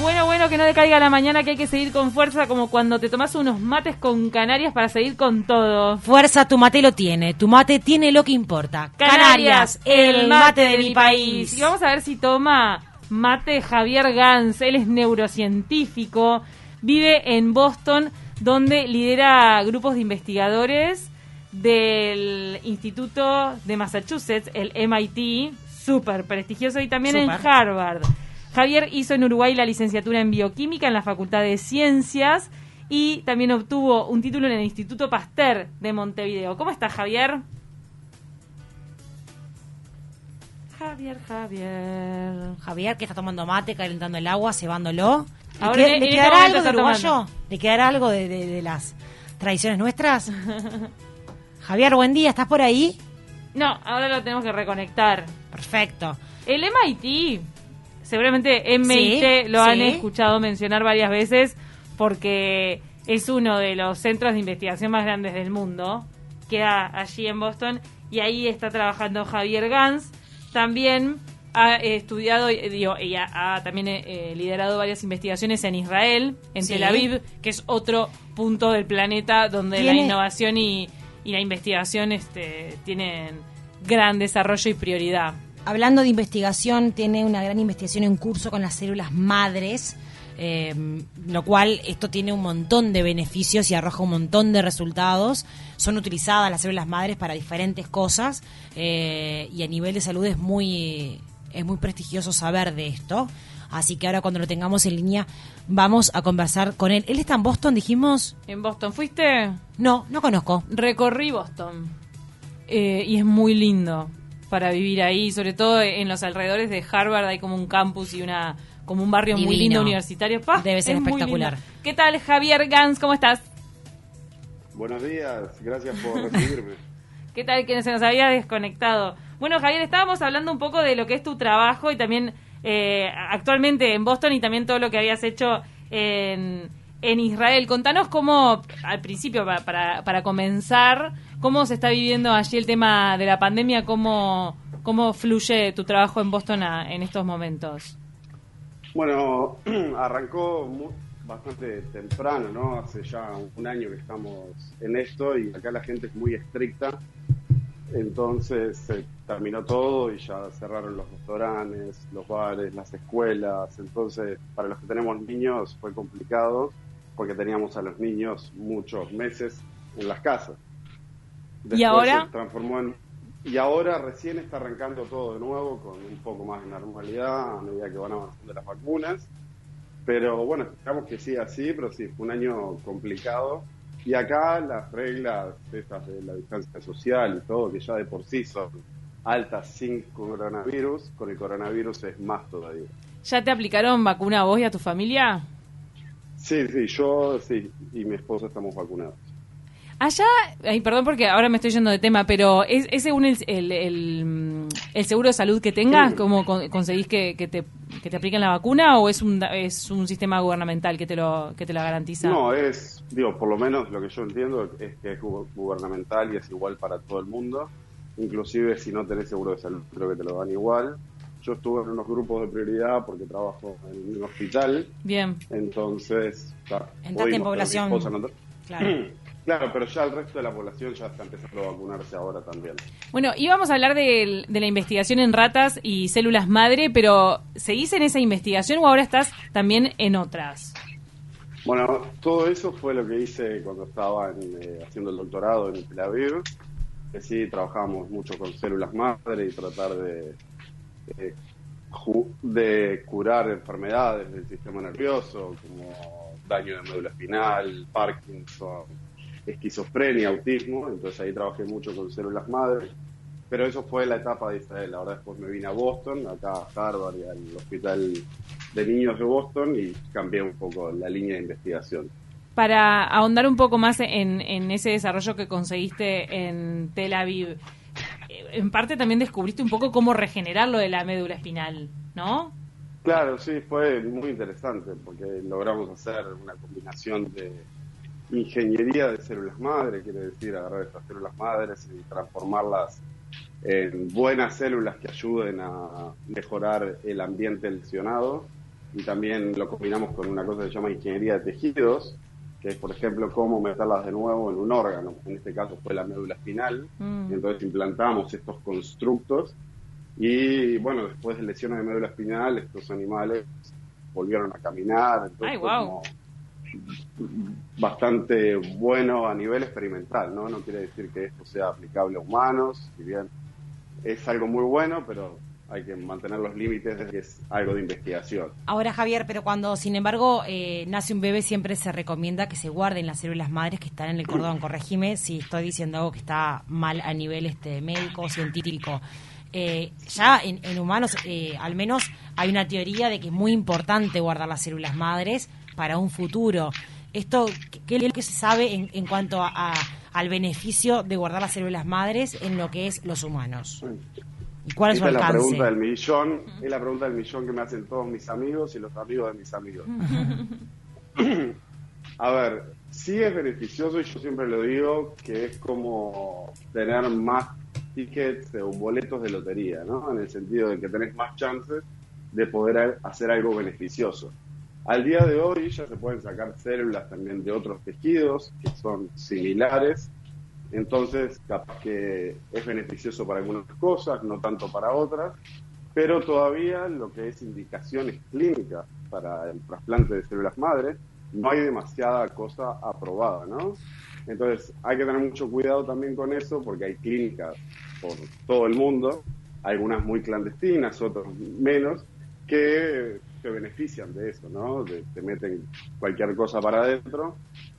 Bueno, bueno, que no decaiga la mañana, que hay que seguir con fuerza, como cuando te tomas unos mates con Canarias para seguir con todo. Fuerza, tu mate lo tiene. Tu mate tiene lo que importa. Canarias, el mate de mi país. Y vamos a ver si toma mate Javier Gans. Él es neurocientífico, vive en Boston, donde lidera grupos de investigadores del Instituto de Massachusetts, el MIT, súper prestigioso, y también en. Harvard. Javier hizo en Uruguay la licenciatura en bioquímica en la Facultad de Ciencias y también obtuvo un título en el Instituto Pasteur de Montevideo. ¿Cómo estás, Javier? Javier, Javier. Javier, que está tomando mate, calentando el agua, cebándolo. ¿Le, Ahora, queda- en- ¿le en este quedará algo de está uruguayo? tomando. ¿Le quedará algo de, de- de las tradiciones nuestras? Javier, buen día, ¿estás por ahí? No, ahora lo tenemos que reconectar. Perfecto. El MIT, seguramente MIT Sí, lo han escuchado mencionar varias veces porque es uno de los centros de investigación más grandes del mundo. Queda allí en Boston y ahí está trabajando Javier Gans. También ha eh, estudiado, eh, digo, y ha, también eh, liderado varias investigaciones en Israel, en Sí. Tel Aviv, que es otro punto del planeta donde la innovación y, y la investigación este, tienen gran desarrollo y prioridad. Hablando de investigación, tiene una gran investigación en curso con las células madres, eh, lo cual esto tiene un montón de beneficios y arroja un montón de resultados. Son utilizadas las células madres para diferentes cosas eh, y a nivel de salud es muy, es muy prestigioso saber de esto. Así que ahora cuando lo tengamos en línea vamos a conversar con él. ¿Él está en Boston, dijimos? ¿En Boston fuiste? No, no conozco. Recorrí Boston Eh, y es muy lindo para vivir ahí, sobre todo en los alrededores de Harvard hay como un campus y una como un barrio muy lindo universitario. ¡Pah! Debe ser Es espectacular. ¿Qué tal Javier Gans? ¿Cómo estás? Buenos días, gracias por recibirme. ¿Qué tal que se nos había desconectado? Bueno, Javier, estábamos hablando un poco de lo que es tu trabajo y también eh, actualmente en Boston y también todo lo que habías hecho en, en Israel. Contanos cómo, al principio, pa- para, para comenzar, cómo se está viviendo allí el tema de la pandemia, cómo, cómo fluye tu trabajo en Boston en estos momentos. Bueno, arrancó mu- bastante temprano, ¿no? Hace ya un año que estamos en esto y acá la gente es muy estricta. Entonces se terminó todo y ya cerraron los restaurantes, los bares, las escuelas. Entonces, para los que tenemos niños fue complicado porque teníamos a los niños muchos meses en las casas. ¿Y ahora? se transformó en y ahora recién está arrancando todo de nuevo con un poco más de normalidad a medida que van avanzando las vacunas. Pero bueno, esperamos que siga así, pero sí, fue un año complicado. Y acá las reglas estas de la distancia social y todo, que ya de por sí son altas sin coronavirus, con el coronavirus es más todavía. ¿Ya te aplicaron vacuna a vos y a tu familia? Sí, sí, yo sí, y mi esposa estamos vacunados. Allá, ay, perdón porque ahora me estoy yendo de tema, pero ¿es, es según el, el, el, el seguro de salud que tengas? ¿Cómo con- conseguís que, que te, que te apliquen la vacuna o es un, es un sistema gubernamental que te lo, que te la garantiza? No, es, digo, por lo menos lo que yo entiendo es que es gu- gubernamental y es igual para todo el mundo. Inclusive si no tenés seguro de salud, creo que te lo dan igual. Yo estuve en unos grupos de prioridad porque trabajo en un hospital, Bien. entonces... Entraste en población. no- Claro. Claro, pero ya el resto de la población ya está empezando a vacunarse ahora también. Bueno, íbamos a hablar de, la investigación en ratas y células madre, pero ¿seguís en esa investigación o ahora estás también en otras? Bueno, todo eso fue lo que hice cuando estaba en, eh, haciendo el doctorado en Tel Aviv. Que sí, trabajábamos mucho con células madre y tratar de, ju- de curar enfermedades del sistema nervioso, como daño de médula espinal, Parkinson, esquizofrenia, autismo. Entonces ahí trabajé mucho con células madre. Pero eso fue la etapa de Israel. Ahora después me vine a Boston, acá a Harvard y al Hospital de Niños de Boston y cambié un poco la línea de investigación. Para ahondar un poco más en, en ese desarrollo que conseguiste en Tel Aviv, eh, en parte también descubriste un poco cómo regenerar lo de la médula espinal, ¿no? Claro, sí, fue muy interesante porque logramos hacer una combinación de ingeniería de células madre, quiere decir agarrar estas células madres y transformarlas en buenas células que ayuden a mejorar el ambiente lesionado y también lo combinamos con una cosa que se llama ingeniería de tejidos, que es, por ejemplo, cómo meterlas de nuevo en un órgano. En este caso fue la médula espinal. Mm. Entonces implantamos estos constructos y, bueno, después de lesiones de médula espinal, estos animales volvieron a caminar. Entonces Ay, como bastante bueno a nivel experimental, ¿no? No quiere decir que esto sea aplicable a humanos, si bien es algo muy bueno, pero hay que mantener los límites de que es algo de investigación. Ahora, Javier, pero cuando, sin embargo, eh, nace un bebé, siempre se recomienda que se guarden las células madres que están en el cordón. Corregime si estoy diciendo algo que está mal a nivel este médico o científico. Eh, ya en, en humanos, eh, al menos, hay una teoría de que es muy importante guardar las células madres para un futuro. Esto, ¿qué- ¿qué es lo que se sabe en, en cuanto a- a- al beneficio de guardar las células madres en lo que es los humanos? ¿Y cuál es su Esta es la pregunta del millón, es la pregunta del millón que me hacen todos mis amigos y los amigos de mis amigos. A ver, sí es beneficioso y yo siempre lo digo que es como tener más tickets o boletos de lotería, ¿no? En el sentido de que tenés más chances de poder hacer algo beneficioso. Al día de hoy ya se pueden sacar células también de otros tejidos que son similares, entonces capaz que es beneficioso para algunas cosas, no tanto para otras, pero todavía lo que es indicaciones clínicas para el trasplante de células madres, no hay demasiada cosa aprobada, ¿no? Entonces hay que tener mucho cuidado también con eso porque hay clínicas por todo el mundo, algunas muy clandestinas, otras menos, que se benefician de eso, ¿no? De- te meten cualquier cosa para adentro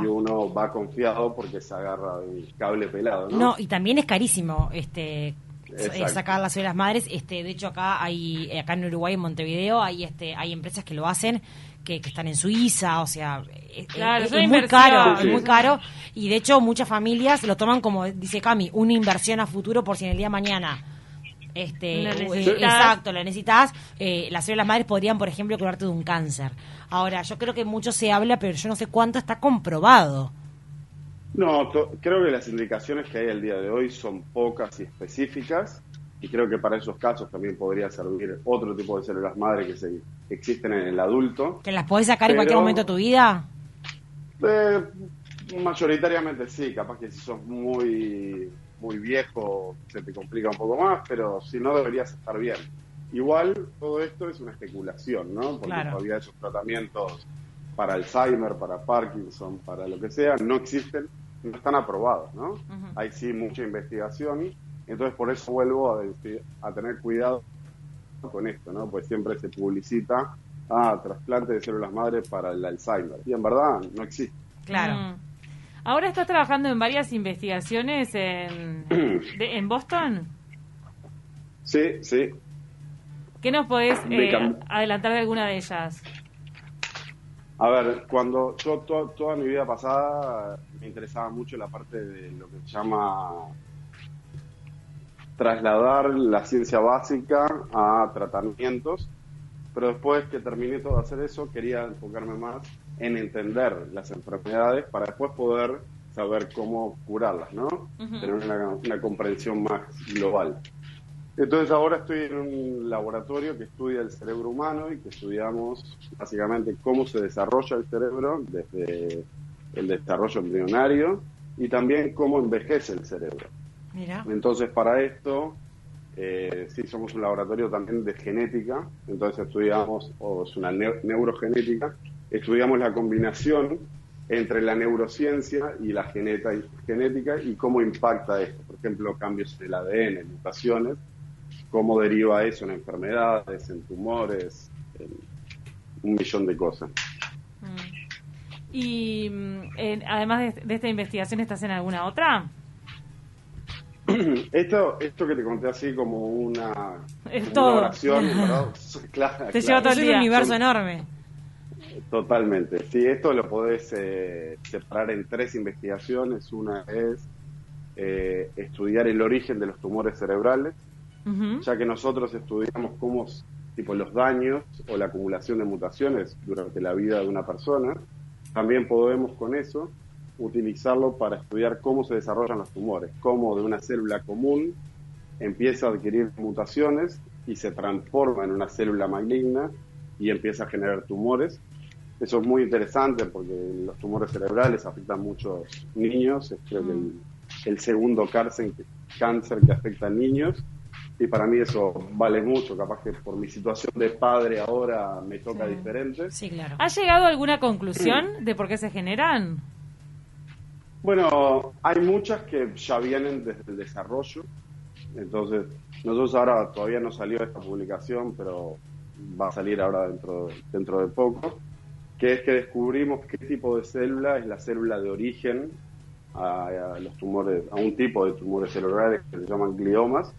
y uno va confiado porque se agarra el cable pelado, ¿no? No, y también es carísimo este eh, Exacto. sacar las células madres. Este, de hecho acá hay eh, acá en Uruguay en Montevideo hay este hay empresas que lo hacen que, que están en Suiza, o sea, es, Claro, es- muy caro, Sí. es muy caro y de hecho muchas familias lo toman como dice Cami, una inversión a futuro por si en el día de mañana este, eh, necesitas. exacto, lo necesitas. eh, las células madres podrían, por ejemplo, curarte de un cáncer. Ahora, yo creo que mucho se habla, pero yo no sé cuánto está comprobado. No, creo que las indicaciones que hay al día de hoy son pocas y específicas y creo que para esos casos también podría servir otro tipo de células madre que, se, que existen en el adulto. ¿Que las podés sacar en cualquier momento de tu vida? Eh, mayoritariamente sí, capaz que si sos muy, muy viejo se te complica un poco más, pero si no deberías estar bien. Igual todo esto es una especulación, ¿no? Porque Claro. todavía esos tratamientos para Alzheimer, para Parkinson, para lo que sea, no existen, no están aprobados, ¿no? Hay sí mucha investigación, entonces por eso vuelvo a, decir- a tener cuidado con esto, ¿no? Pues siempre se publicita, ah, trasplante de células madre para el Alzheimer, y en verdad no existe. Claro. Mm. Ahora estás trabajando en varias investigaciones en, de- en Boston. Sí, sí. ¿Qué nos podés eh, adelantar de alguna de ellas? A ver, cuando yo to- toda mi vida pasada me interesaba mucho la parte de lo que se llama trasladar la ciencia básica a tratamientos, pero después que terminé todo de hacer eso, quería enfocarme más en entender las enfermedades para después poder saber cómo curarlas, ¿no? Tener una, una comprensión más global. Entonces ahora estoy en un laboratorio que estudia el cerebro humano y que estudiamos básicamente cómo se desarrolla el cerebro desde el desarrollo embrionario y también cómo envejece el cerebro. Mira. Entonces para esto, eh, sí somos un laboratorio también de genética, entonces estudiamos, o es una neu- neurogenética, estudiamos la combinación entre la neurociencia y la geneta- genética y cómo impacta esto. Por ejemplo, cambios en el ADN, mutaciones, cómo deriva eso en enfermedades, en tumores, en un millón de cosas. Mm. Y en- además de, de esta investigación, ¿estás en alguna otra? Esto, esto que te conté así como una, Es una todo. oración, ¿verdad? Claro, Te lleva todo Es el un universo Son- enorme. Totalmente. Sí, esto lo podés eh, separar en tres investigaciones. Una es eh, estudiar el origen de los tumores cerebrales, ya que nosotros estudiamos cómo, tipo, los daños o la acumulación de mutaciones durante la vida de una persona. También podemos con eso utilizarlo para estudiar cómo se desarrollan los tumores, cómo de una célula común empieza a adquirir mutaciones y se transforma en una célula maligna y empieza a generar tumores. Eso es muy interesante porque los tumores cerebrales afectan a muchos niños, es creo que el, el segundo cáncer, cáncer que afecta a niños y para mí eso vale mucho, capaz que por mi situación de padre ahora me toca Sí. diferente. Sí, claro. ¿Ha llegado a alguna conclusión de por qué se generan? Bueno, hay muchas que ya vienen desde el desarrollo, entonces nosotros ahora todavía no salió esta publicación, pero va a salir ahora dentro, dentro de poco, que es que descubrimos qué tipo de célula es la célula de origen a, a los tumores, a un tipo de tumores cerebrales que se llaman gliomas,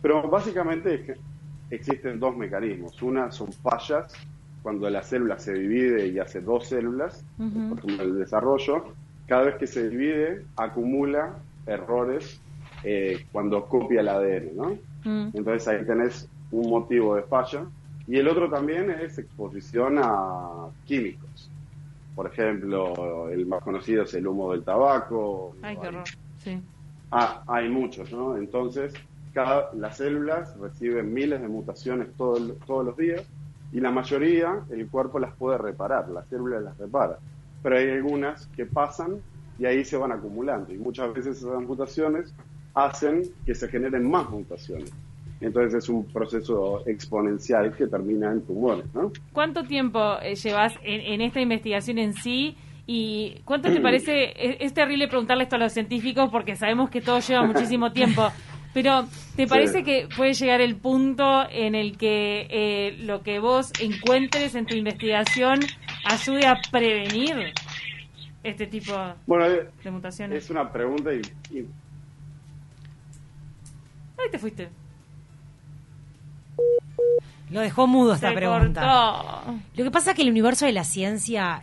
pero básicamente es que existen dos mecanismos. Una son fallas, cuando la célula se divide y hace dos células, Ujú. por ejemplo el desarrollo, cada vez que se divide acumula errores eh, cuando copia el ADN, ¿no? Mm. Entonces ahí tenés un motivo de falla. Y el otro también es exposición a químicos. Por ejemplo, el más conocido es el humo del tabaco. Ay, qué horror. Sí. Ah, hay muchos, ¿no? Entonces, cada, las células reciben miles de mutaciones todo todos los días y la mayoría el cuerpo las puede reparar, las células las repara. Pero hay algunas que pasan y ahí se van acumulando y muchas veces esas mutaciones hacen que se generen más mutaciones. Entonces es un proceso exponencial que termina en tumores, ¿no? ¿Cuánto tiempo eh, llevas en, en esta investigación en sí? ¿Y cuánto te parece? Es, es terrible preguntarle esto a los científicos porque sabemos que todo lleva muchísimo tiempo. Pero, ¿te parece Sí. que puede llegar el punto en el que eh, lo que vos encuentres en tu investigación ayude a prevenir este tipo Bueno, eh, de mutaciones? es una pregunta y, y Ahí te fuiste. Lo dejó mudo esta Se pregunta. cortó. Lo que pasa es que el universo de la ciencia